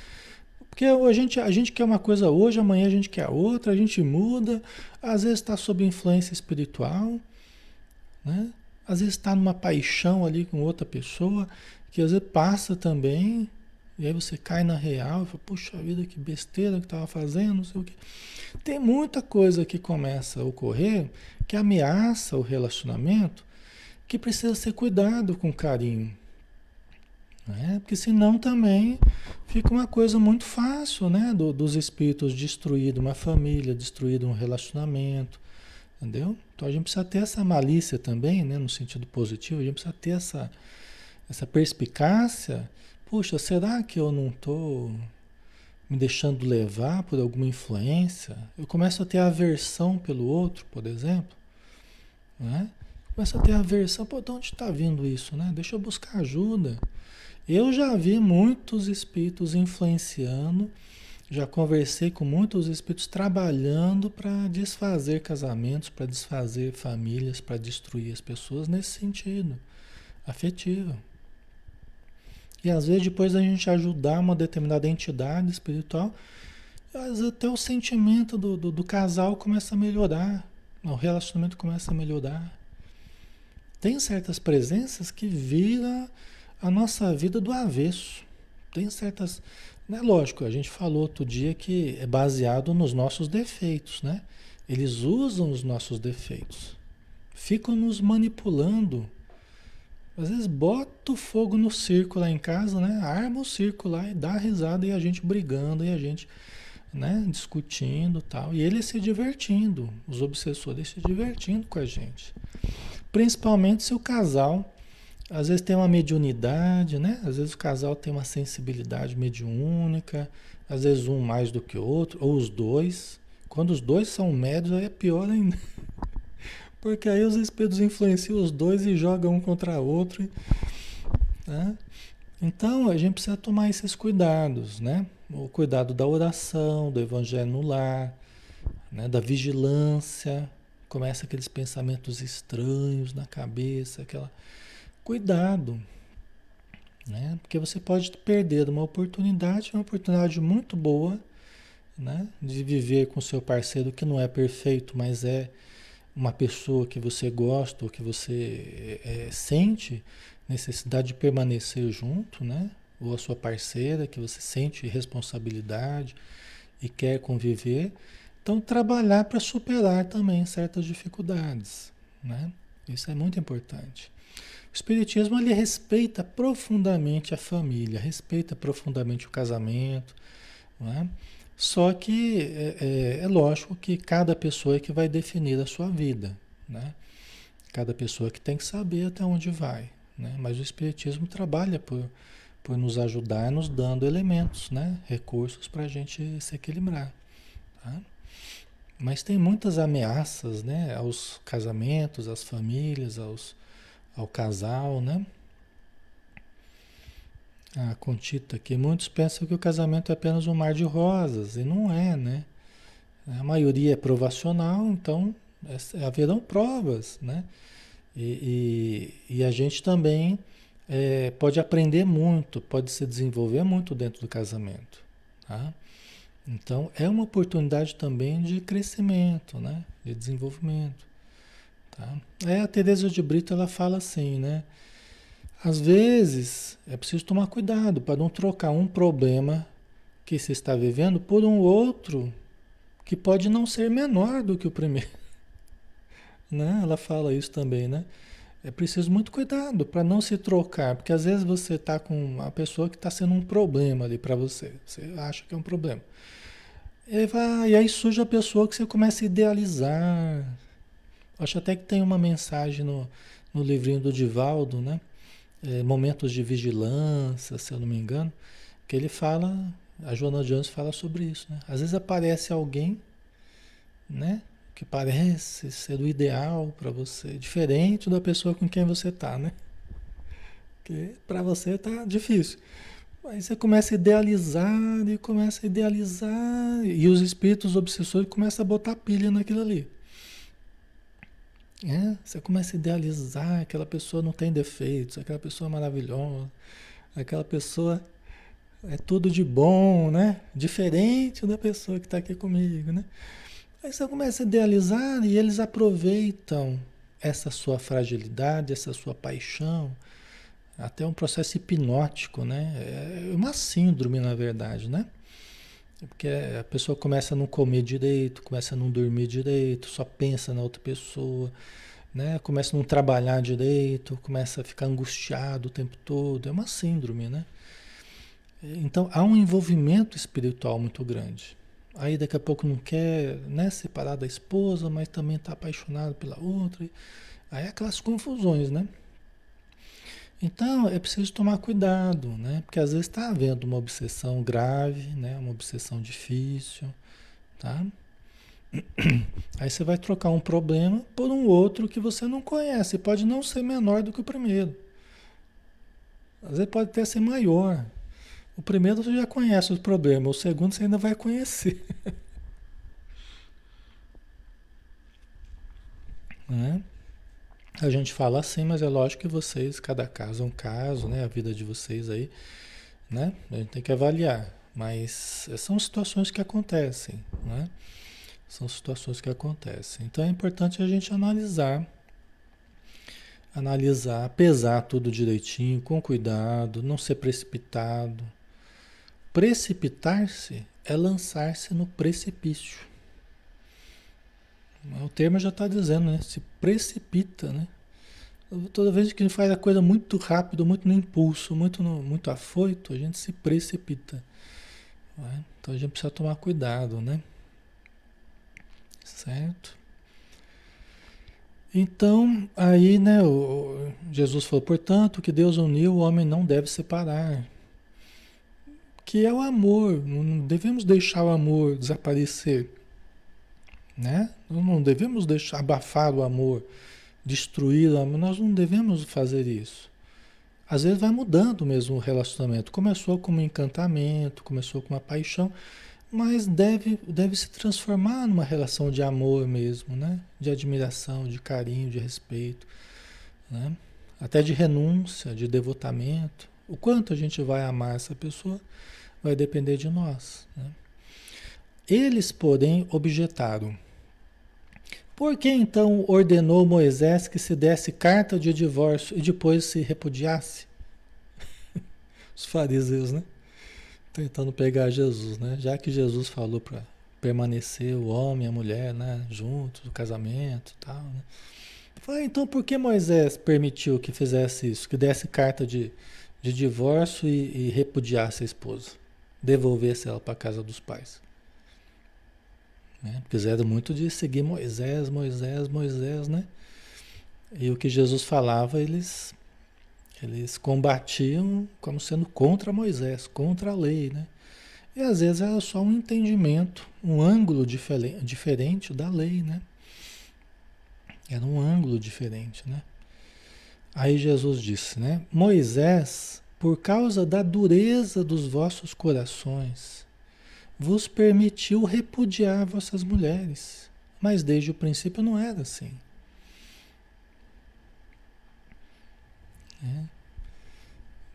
Porque a gente, a gente quer uma coisa hoje, amanhã a gente quer outra, a gente muda, às vezes está sob influência espiritual, né? às vezes está numa paixão ali com outra pessoa, que às vezes passa também, E aí você cai na real e fala, puxa vida, que besteira que estava fazendo, não sei o quê. Tem muita coisa que começa a ocorrer que ameaça o relacionamento, que precisa ser cuidado com carinho. Né? Porque senão também fica uma coisa muito fácil, né? Do, dos espíritos destruir uma família, destruir um relacionamento, entendeu? Então a gente precisa ter essa malícia também, né? No sentido positivo, a gente precisa ter essa, essa perspicácia Puxa, será que eu não estou me deixando levar por alguma influência? Eu começo a ter aversão pelo outro, por exemplo. Né? Começo a ter aversão. Pô, de onde está vindo isso? Né? Deixa eu buscar ajuda. Eu já vi muitos espíritos influenciando, já conversei com muitos espíritos trabalhando para desfazer casamentos, para desfazer famílias, para destruir as pessoas nesse sentido afetivo. E às vezes depois a gente ajudar uma determinada entidade espiritual, até o sentimento do, do, do casal começa a melhorar, o relacionamento começa a melhorar. Tem certas presenças que viram a nossa vida do avesso. Tem certas. Né, lógico, a gente falou outro dia que é baseado nos nossos defeitos, né? Eles usam os nossos defeitos, ficam nos manipulando às vezes bota o fogo no circo lá em casa, né? Arma o circo lá e dá risada e a gente brigando e a gente, né, discutindo, tal, e ele se divertindo, os obsessores se divertindo com a gente. Principalmente se o casal às vezes tem uma mediunidade, né? Às vezes o casal tem uma sensibilidade mediúnica, às vezes um mais do que o outro, ou os dois. Quando os dois são médios, aí é pior ainda. Porque aí os espíritos influenciam os dois e jogam um contra o outro. Né? Então a gente precisa tomar esses cuidados, né? O cuidado da oração, do evangelho no lar, né? da vigilância. Começa aqueles pensamentos estranhos na cabeça, aquela. Cuidado. Né? Porque você pode perder uma oportunidade, uma oportunidade muito boa, né? De viver com seu parceiro que não é perfeito, mas é uma pessoa que você gosta ou que você é, sente necessidade de permanecer junto, né? Ou a sua parceira que você sente responsabilidade e quer conviver. Então, trabalhar para superar também certas dificuldades, né? Isso é muito importante. O Espiritismo ele respeita profundamente a família, respeita profundamente o casamento, né? Só que é, é, é, lógico que cada pessoa é que vai definir a sua vida, né? Cada pessoa que tem que saber até onde vai, né? Mas o Espiritismo trabalha por, por nos ajudar, nos dando elementos, né? Recursos para a gente se equilibrar, tá? Mas tem muitas ameaças, né? Aos casamentos, às famílias, aos, ao casal, né? A Contita aqui. Muitos pensam que o casamento é apenas um mar de rosas, e não é, né? A maioria é provacional, então é, haverão provas, né? E, e, e a gente também é, pode aprender muito, pode se desenvolver muito dentro do casamento, tá? Então é uma oportunidade também de crescimento, né? De desenvolvimento, tá? É, a Teresa de Brito ela fala assim, né? Às vezes é preciso tomar cuidado para não trocar um problema que se está vivendo por um outro que pode não ser menor do que o primeiro. Né? Ela fala isso também, né? É preciso muito cuidado para não se trocar, porque às vezes você está com uma pessoa que está sendo um problema ali para você. Você acha que é um problema. E, vai, e aí surge a pessoa que você começa a idealizar. Acho até que tem uma mensagem no, no livrinho do Divaldo, né? É, momentos de vigilância, se eu não me engano, que ele fala, a Joana Jones fala sobre isso, né? Às vezes aparece alguém, né? Que parece ser o ideal para você, diferente da pessoa com quem você tá, né? Que para você tá difícil. Aí você começa a idealizar e começa a idealizar e os espíritos obsessores começam a botar pilha naquilo ali. É, você começa a idealizar, aquela pessoa não tem defeitos, aquela pessoa é maravilhosa, aquela pessoa é tudo de bom, né? Diferente da pessoa que está aqui comigo, né? Aí você começa a idealizar e eles aproveitam essa sua fragilidade, essa sua paixão, até um processo hipnótico, né? É uma síndrome, na verdade, né? Porque a pessoa começa a não comer direito, começa a não dormir direito, só pensa na outra pessoa, né? Começa a não trabalhar direito, começa a ficar angustiado o tempo todo. É uma síndrome, né? Então há um envolvimento espiritual muito grande. Aí daqui a pouco não quer né, separar da esposa, mas também está apaixonado pela outra. Aí é aquelas confusões, né? Então é preciso tomar cuidado, né? Porque às vezes está havendo uma obsessão grave, né? Uma obsessão difícil, tá? Aí você vai trocar um problema por um outro que você não conhece. Pode não ser menor do que o primeiro. Às vezes pode até ser maior. O primeiro você já conhece os problemas, o segundo você ainda vai conhecer. né? A gente fala assim, mas é lógico que vocês, cada caso é um caso, né? A vida de vocês aí, né? A gente tem que avaliar. Mas são situações que acontecem, né? São situações que acontecem. Então é importante a gente analisar, analisar, pesar tudo direitinho, com cuidado, não ser precipitado. Precipitar-se é lançar-se no precipício. O termo já está dizendo, né? Se precipita, né? Toda vez que a gente faz a coisa muito rápido, muito no impulso, muito, no, muito afoito, a gente se precipita. Né? Então a gente precisa tomar cuidado, né? Certo? Então, aí, né, o, Jesus falou, portanto, que Deus uniu, o homem não deve separar. Que é o amor, não devemos deixar o amor desaparecer. Né? Não devemos deixar abafar o amor, destruir o amor, nós não devemos fazer isso. Às vezes vai mudando mesmo o relacionamento. Começou com um encantamento, começou com uma paixão, mas deve, deve se transformar numa relação de amor mesmo, né? De admiração, de carinho, de respeito, né? Até de renúncia, de devotamento. O quanto a gente vai amar essa pessoa vai depender de nós. Né? Eles, porém, objetaram. Por que então ordenou Moisés que se desse carta de divórcio e depois se repudiasse? Os fariseus, né? Tentando pegar Jesus, né? Já que Jesus falou para permanecer o homem e a mulher, né? Juntos, o casamento e tal, né? Falei, então por que Moisés permitiu que fizesse isso? Que desse carta de, de divórcio e, e repudiasse a esposa? Devolvesse ela para casa dos pais? Né? Fizeram muito de seguir Moisés, Moisés, Moisés, né? E o que Jesus falava, eles, eles combatiam como sendo contra Moisés, contra a lei, né? E às vezes era só um entendimento, um ângulo diferente, diferente da lei, né? Era um ângulo diferente, né? Aí Jesus disse, né? Moisés, por causa da dureza dos vossos corações, vos permitiu repudiar vossas mulheres. Mas desde o princípio não era assim. É.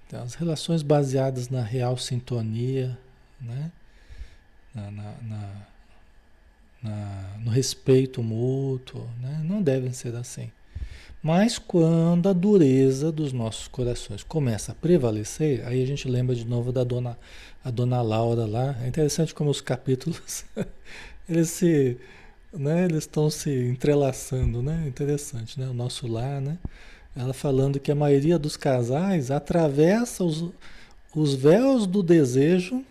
Então, as relações baseadas na real sintonia, né? na, na, na, no respeito mútuo, né? não devem ser assim. Mas quando a dureza dos nossos corações começa a prevalecer, aí a gente lembra de novo da dona, a dona Laura lá. É interessante como os capítulos eles se, né, eles estão se entrelaçando, né? Interessante, né? O nosso lar, né? Ela falando que a maioria dos casais atravessa os, os véus do desejo,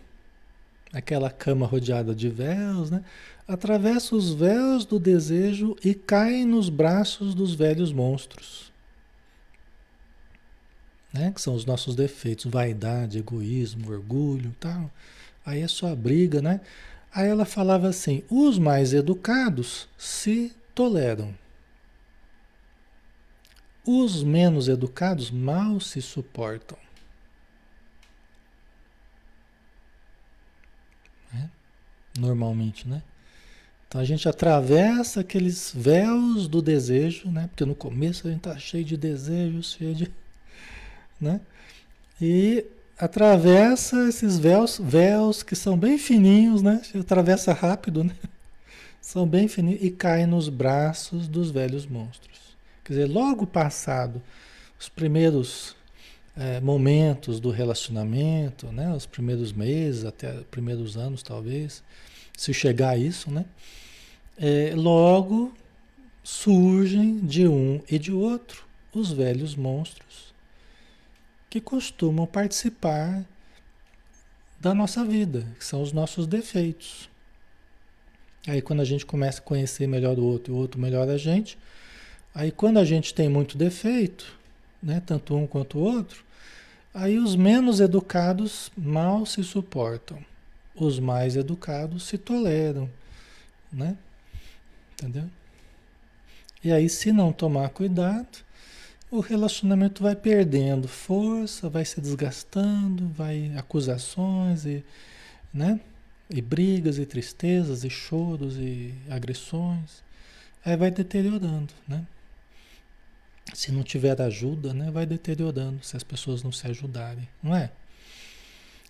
aquela cama rodeada de véus, né? Atravessa os véus do desejo e cai nos braços dos velhos monstros. Né? Que são os nossos defeitos, vaidade, egoísmo, orgulho, tal. Aí é só a briga, né? Aí ela falava assim: os mais educados se toleram. Os menos educados mal se suportam. Né? Normalmente, né? Então a gente atravessa aqueles véus do desejo, né? Porque no começo a gente tá cheio de desejos, cheio de, né? E atravessa esses véus, véus que são bem fininhos, né? Atravessa rápido, né? São bem fininhos e cai nos braços dos velhos monstros. Quer dizer, logo passado os primeiros é, momentos do relacionamento, né? Os primeiros meses, até os primeiros anos, talvez, se chegar a isso, né? É, logo surgem de um e de outro os velhos monstros que costumam participar da nossa vida, que são os nossos defeitos. Aí quando a gente começa a conhecer melhor o outro e o outro melhor a gente, aí quando a gente tem muito defeito, né, tanto um quanto o outro, aí os menos educados mal se suportam. Os mais educados se toleram, né? Entendeu? E aí se não tomar cuidado, o relacionamento vai perdendo força, vai se desgastando, vai acusações e, né? E brigas e tristezas e choros e agressões. Aí vai deteriorando, né? Se não tiver ajuda, né, vai deteriorando se as pessoas não se ajudarem, não é?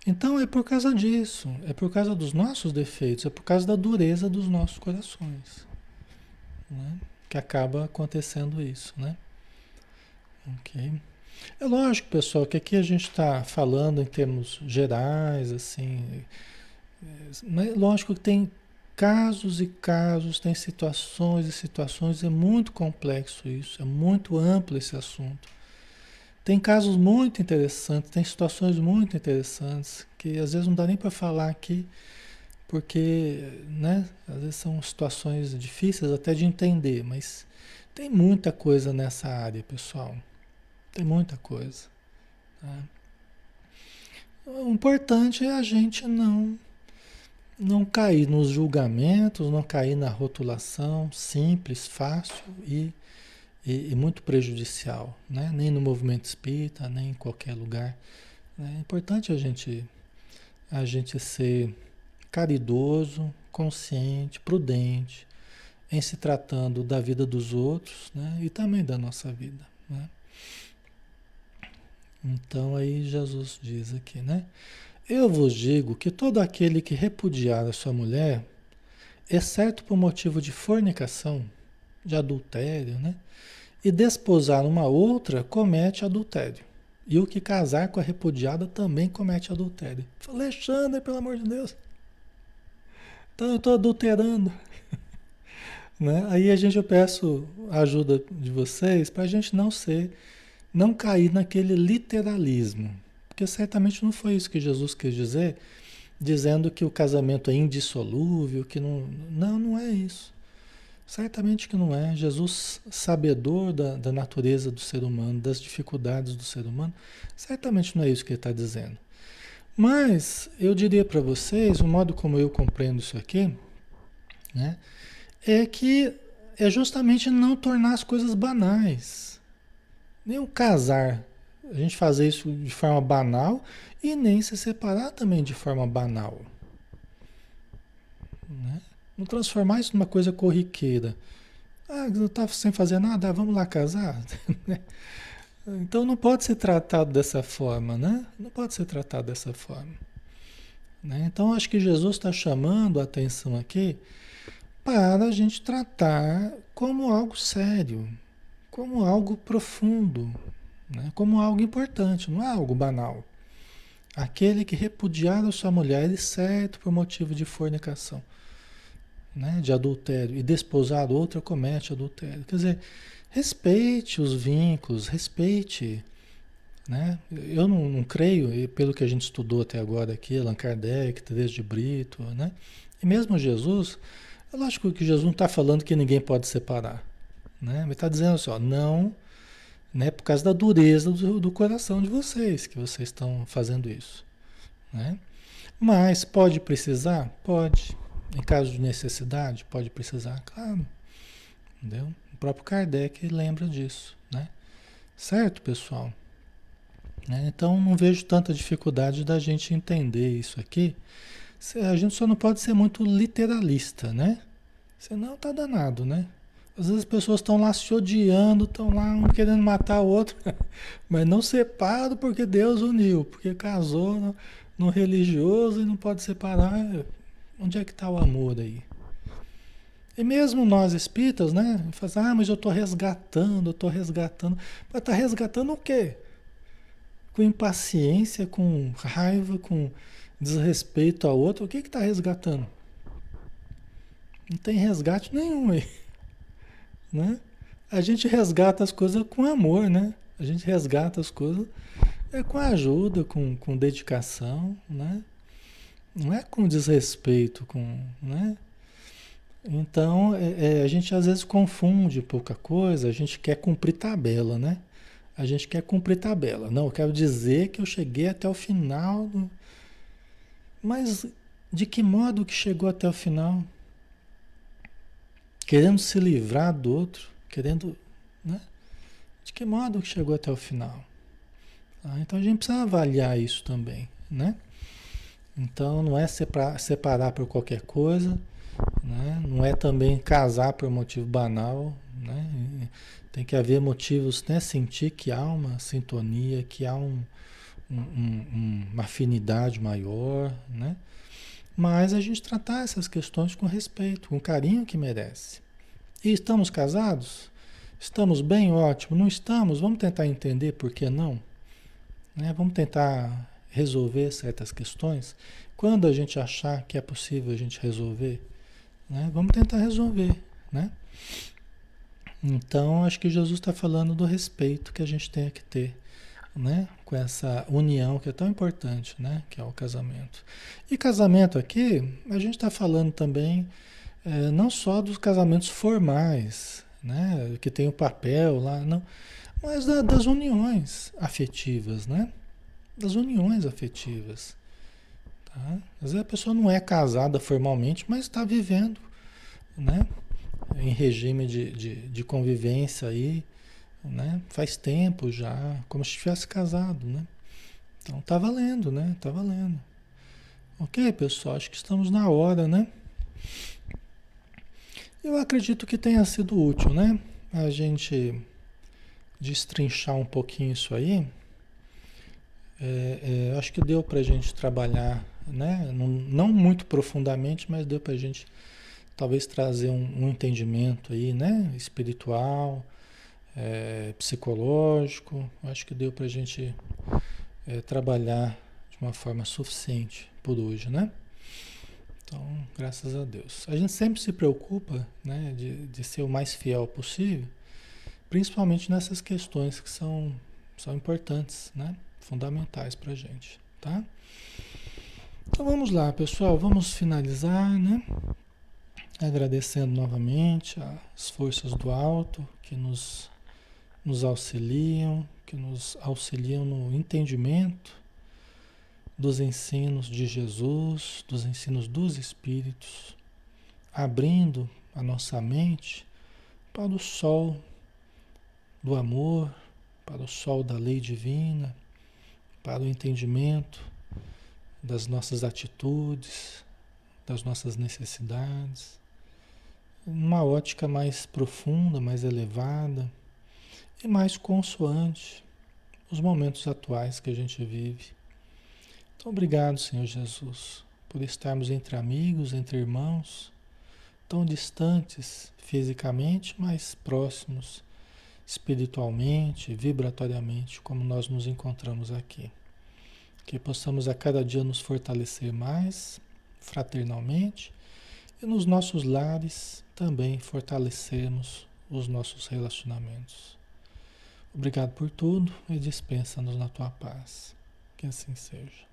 Então é por causa disso, é por causa dos nossos defeitos, é por causa da dureza dos nossos corações, né? que acaba acontecendo isso, né? Ok. É lógico, pessoal, que aqui a gente está falando em termos gerais, assim, mas lógico que tem casos e casos, tem situações e situações, é muito complexo isso, é muito amplo esse assunto. Tem casos muito interessantes, tem situações muito interessantes que às vezes não dá nem para falar aqui, porque, né, às vezes são situações difíceis até de entender, mas tem muita coisa nessa área, pessoal. Tem muita coisa. Tá? O importante é a gente não não cair nos julgamentos, não cair na rotulação simples, fácil e, e, e muito prejudicial, né? nem no movimento espírita, nem em qualquer lugar. É importante a gente, a gente ser caridoso, consciente, prudente em se tratando da vida dos outros né? e também da nossa vida. Né? Então aí Jesus diz aqui, né? Eu vos digo que todo aquele que repudiar a sua mulher, exceto por motivo de fornicação, de adultério, né? E desposar uma outra, comete adultério. E o que casar com a repudiada também comete adultério. Alexandre, pelo amor de Deus. Então eu estou adulterando. né? Aí a gente, eu peço a ajuda de vocês para a gente não ser, não cair naquele literalismo. Porque certamente não foi isso que Jesus quis dizer, dizendo que o casamento é indissolúvel, que não. Não, não é isso. Certamente que não é. Jesus, sabedor da, da natureza do ser humano, das dificuldades do ser humano, certamente não é isso que ele está dizendo. Mas eu diria para vocês, o modo como eu compreendo isso aqui, né, é que é justamente não tornar as coisas banais. Nem o casar a gente fazer isso de forma banal e nem se separar também de forma banal. Né? Não transformar isso numa coisa corriqueira. Ah, não está sem fazer nada, ah, vamos lá casar. então não pode ser tratado dessa forma, né? Não pode ser tratado dessa forma. Né? Então acho que Jesus está chamando a atenção aqui para a gente tratar como algo sério, como algo profundo, né? como algo importante, não é algo banal. Aquele que repudiar a sua mulher, exceto por motivo de fornicação, né? de adultério, e desposar outra, comete adultério. Quer dizer, respeite os vínculos, respeite. Né? Eu não, não creio, e pelo que a gente estudou até agora aqui, Allan Kardec, Teresa de Brito, né? e mesmo Jesus, é lógico que Jesus não está falando que ninguém pode separar. Né? Ele está dizendo assim, ó, não né? Por causa da dureza do, do coração de vocês, que vocês estão fazendo isso, né? Mas pode precisar? Pode. Em caso de necessidade, pode precisar, claro. Entendeu? O próprio Kardec lembra disso, né? Certo, pessoal? Né? Então não vejo tanta dificuldade da gente entender isso aqui. A gente só não pode ser muito literalista, né? Senão tá danado, né? Às vezes as pessoas estão lá se odiando, estão lá um querendo matar o outro, mas não separa porque Deus uniu, porque casou no, no religioso e não pode separar. Onde é que está o amor aí? E mesmo nós espíritas, né? Faz, ah, mas eu estou resgatando, eu estou resgatando. Mas está resgatando o quê? com impaciência, com raiva, com desrespeito ao outro, o que está resgatando? Não tem resgate nenhum aí. Né? A gente resgata as coisas com amor, né? A gente resgata as coisas é com ajuda, com, com dedicação, né? Não é com desrespeito, com, né? Então, é, é, a gente às vezes confunde pouca coisa, a gente quer cumprir tabela, né? A gente quer cumprir tabela. Não, eu quero dizer que eu cheguei até o final. Do... Mas de que modo que chegou até o final? Querendo se livrar do outro, querendo, né? De que modo que chegou até o final? Ah, então a gente precisa avaliar isso também, né? Então não é separar, separar por qualquer coisa, né? não é também casar por motivo banal, né? Tem que haver motivos, né? Sentir que há uma sintonia, que há um, um, um, uma afinidade maior, né? Mas a gente tratar essas questões com respeito, com carinho que merece. E estamos casados? Estamos bem? Ótimo. Não estamos? Vamos tentar entender por que não? Né? Vamos tentar resolver certas questões. Quando a gente achar que é possível a gente resolver, né? vamos tentar resolver. Né? Então, acho que Jesus está falando do respeito que a gente tem que ter né? com essa união que é tão importante, né? que é o casamento. E casamento aqui, a gente está falando também é, não só dos casamentos formais, né? que tem o papel lá, não mas da, das uniões afetivas, né? Das uniões afetivas. Tá? Às vezes a pessoa não é casada formalmente, mas está vivendo, né? Em regime de, de, de convivência aí, né? Faz tempo já, como se estivesse casado, né? Então tá valendo, né? Tá valendo. Ok, pessoal, acho que estamos na hora, né? Eu acredito que tenha sido útil, né? A gente destrinchar um pouquinho isso aí, é, é, acho que deu para a gente trabalhar, né? Não, não, muito profundamente, mas deu para a gente talvez trazer um, um, entendimento aí, né? Espiritual, é, psicológico. Acho que deu para a gente é, trabalhar de uma forma suficiente por hoje, né? Então, graças a Deus. A gente sempre se preocupa, né, de, de ser o mais fiel possível principalmente nessas questões que são, são importantes, né? fundamentais para a gente. Tá? Então vamos lá, pessoal, vamos finalizar, né? Agradecendo novamente as forças do alto que nos, nos auxiliam, que nos auxiliam no entendimento dos ensinos de Jesus, dos ensinos dos Espíritos, abrindo a nossa mente para o sol do amor, para o sol da lei divina, para o entendimento das nossas atitudes, das nossas necessidades, uma ótica mais profunda, mais elevada e mais consoante os momentos atuais que a gente vive. Então, obrigado, Senhor Jesus, por estarmos entre amigos, entre irmãos, tão distantes fisicamente, mas próximos espiritualmente, vibratoriamente, como nós nos encontramos aqui. Que possamos a cada dia nos fortalecer mais fraternalmente e nos nossos lares também fortalecermos os nossos relacionamentos. Obrigado por tudo e dispensa-nos na tua paz. Que assim seja.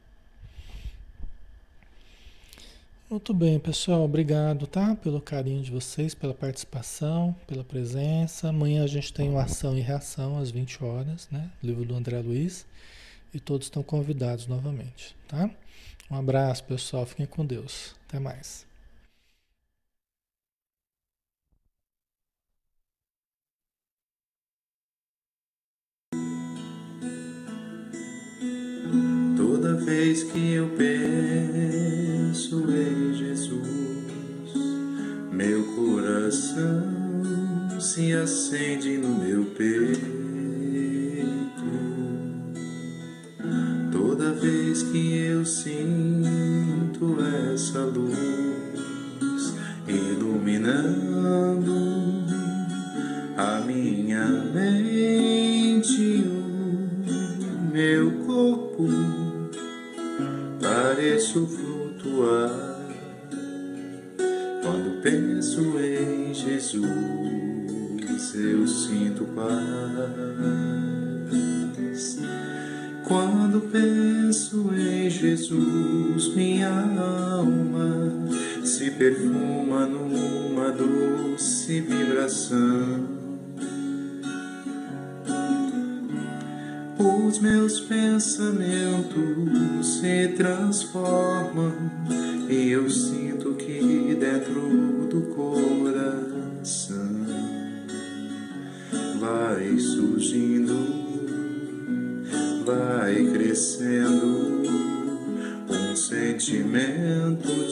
Muito bem, pessoal. Obrigado, tá? Pelo carinho de vocês, pela participação, pela presença. Amanhã a gente tem uma ação e reação às 20 horas, né? Livro do André Luiz. E todos estão convidados novamente, tá? Um abraço, pessoal. Fiquem com Deus. Até mais. Toda vez que eu penso em Jesus, meu coração se acende no meu peito. Vez que eu sinto essa luz iluminando a minha mente, o meu corpo, pareço flutuar. Quando penso em Jesus, eu sinto paz. Quando penso em Jesus, minha alma se perfuma numa doce vibração. Os meus pensamentos se transformam e eu sinto que dentro do coração vai surgindo, crescendo um sentimento